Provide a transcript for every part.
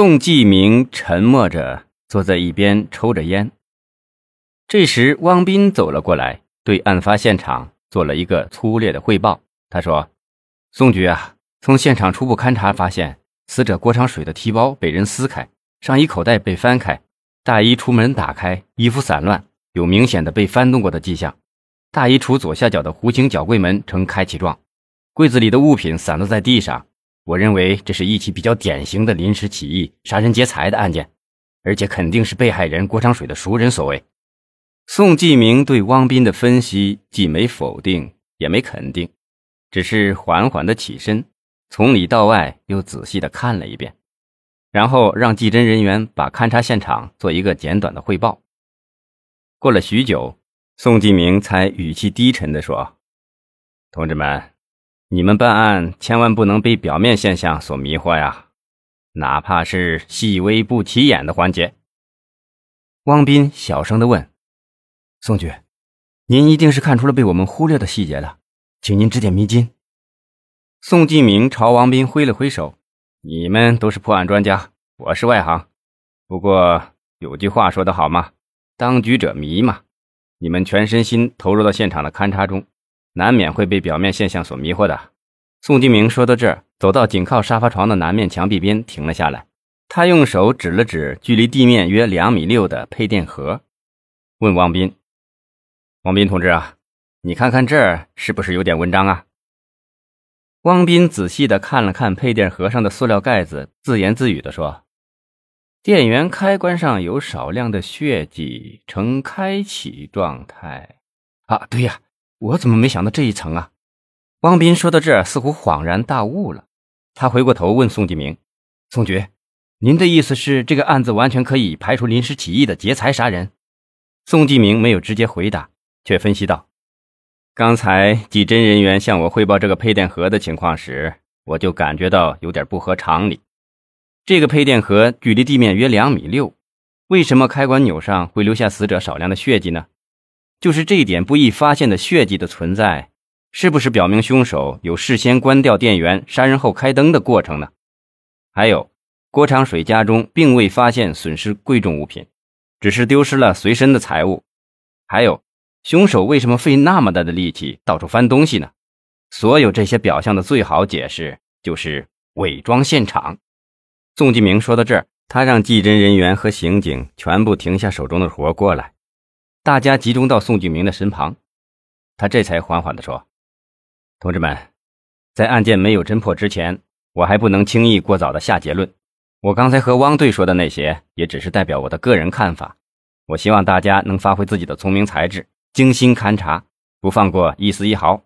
宋继明沉默着坐在一边抽着烟。这时，汪斌走了过来，对案发现场做了一个粗略的汇报。他说：“宋局啊，从现场初步勘查发现，死者郭长水的提包被人撕开，上衣口袋被翻开，大衣出门打开，衣服散乱，有明显的被翻动过的迹象。大衣橱左下角的弧形角柜门呈开启状，柜子里的物品散落在地上。”我认为这是一起比较典型的临时起意杀人劫财的案件，而且肯定是被害人郭长水的熟人所为。宋继明对汪斌的分析既没否定也没肯定，只是缓缓的起身，从里到外又仔细的看了一遍，然后让技侦人员把勘察现场做一个简短的汇报。过了许久，宋继明才语气低沉的说：“同志们。”你们办案千万不能被表面现象所迷惑呀，哪怕是细微不起眼的环节。汪斌小声的问：“宋局，您一定是看出了被我们忽略的细节了，请您指点迷津。”宋继明朝王斌挥了挥手：“你们都是破案专家，我是外行。不过有句话说得好嘛，当局者迷嘛。你们全身心投入到现场的勘查中。”难免会被表面现象所迷惑的。宋金明说到这儿，走到紧靠沙发床的南面墙壁边，停了下来。他用手指了指距离地面约两米六的配电盒，问王斌：“王斌同志啊，你看看这儿是不是有点文章啊？”汪斌仔细的看了看配电盒上的塑料盖子，自言自语的说：“电源开关上有少量的血迹，呈开启状态。啊，对呀。”我怎么没想到这一层啊？汪斌说到这儿，似乎恍然大悟了。他回过头问宋继明：“宋局，您的意思是这个案子完全可以排除临时起意的劫财杀人？”宋继明没有直接回答，却分析道：“刚才技侦人员向我汇报这个配电盒的情况时，我就感觉到有点不合常理。这个配电盒距离地面约两米六，为什么开关钮上会留下死者少量的血迹呢？”就是这一点不易发现的血迹的存在，是不是表明凶手有事先关掉电源、杀人后开灯的过程呢？还有，郭长水家中并未发现损失贵重物品，只是丢失了随身的财物。还有，凶手为什么费那么大的力气到处翻东西呢？所有这些表象的最好解释就是伪装现场。宋继明说到这儿，他让技侦人员和刑警全部停下手中的活过来。大家集中到宋继明的身旁，他这才缓缓地说：“同志们，在案件没有侦破之前，我还不能轻易过早的下结论。我刚才和汪队说的那些，也只是代表我的个人看法。我希望大家能发挥自己的聪明才智，精心勘查，不放过一丝一毫。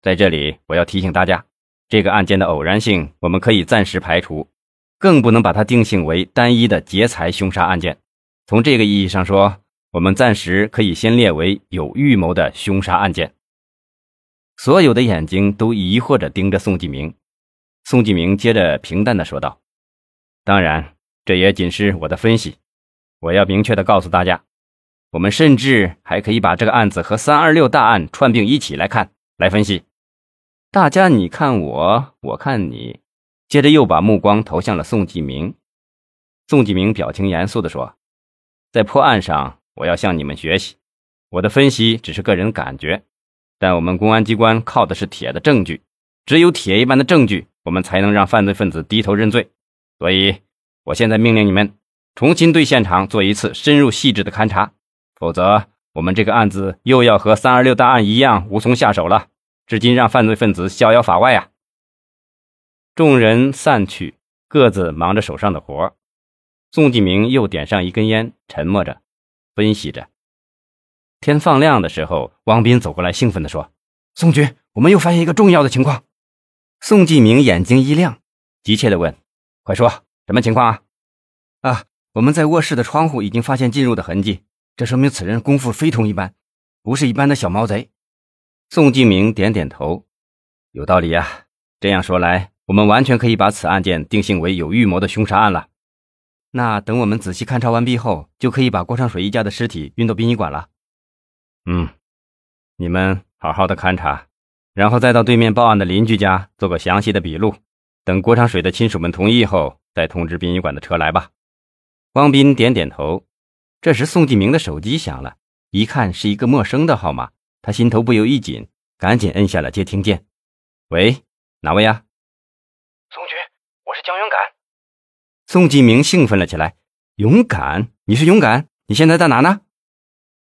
在这里，我要提醒大家，这个案件的偶然性我们可以暂时排除，更不能把它定性为单一的劫财凶杀案件。从这个意义上说。”我们暂时可以先列为有预谋的凶杀案件。所有的眼睛都疑惑着盯着宋继明。宋继明接着平淡的说道：“当然，这也仅是我的分析。我要明确的告诉大家，我们甚至还可以把这个案子和三二六大案串并一起来看，来分析。大家你看我，我看你，接着又把目光投向了宋继明。宋继明表情严肃的说：‘在破案上。’”我要向你们学习，我的分析只是个人感觉，但我们公安机关靠的是铁的证据，只有铁一般的证据，我们才能让犯罪分子低头认罪。所以，我现在命令你们重新对现场做一次深入细致的勘查，否则我们这个案子又要和三二六大案一样无从下手了，至今让犯罪分子逍遥法外啊！众人散去，各自忙着手上的活。宋继明又点上一根烟，沉默着。分析着，天放亮的时候，王斌走过来，兴奋地说：“宋局，我们又发现一个重要的情况。”宋继明眼睛一亮，急切地问：“快说，什么情况啊？”“啊，我们在卧室的窗户已经发现进入的痕迹，这说明此人功夫非同一般，不是一般的小毛贼。”宋继明点点头：“有道理呀。这样说来，我们完全可以把此案件定性为有预谋的凶杀案了。”那等我们仔细勘察完毕后，就可以把郭长水一家的尸体运到殡仪馆了。嗯，你们好好的勘察，然后再到对面报案的邻居家做个详细的笔录，等郭长水的亲属们同意后，再通知殡仪馆的车来吧。”汪斌点点头。这时，宋继明的手机响了，一看是一个陌生的号码，他心头不由一紧，赶紧摁下了接听键。“喂，哪位呀？”“宋局，我是江勇敢。”宋继明兴奋了起来。“勇敢？你是勇敢？你现在在哪呢？”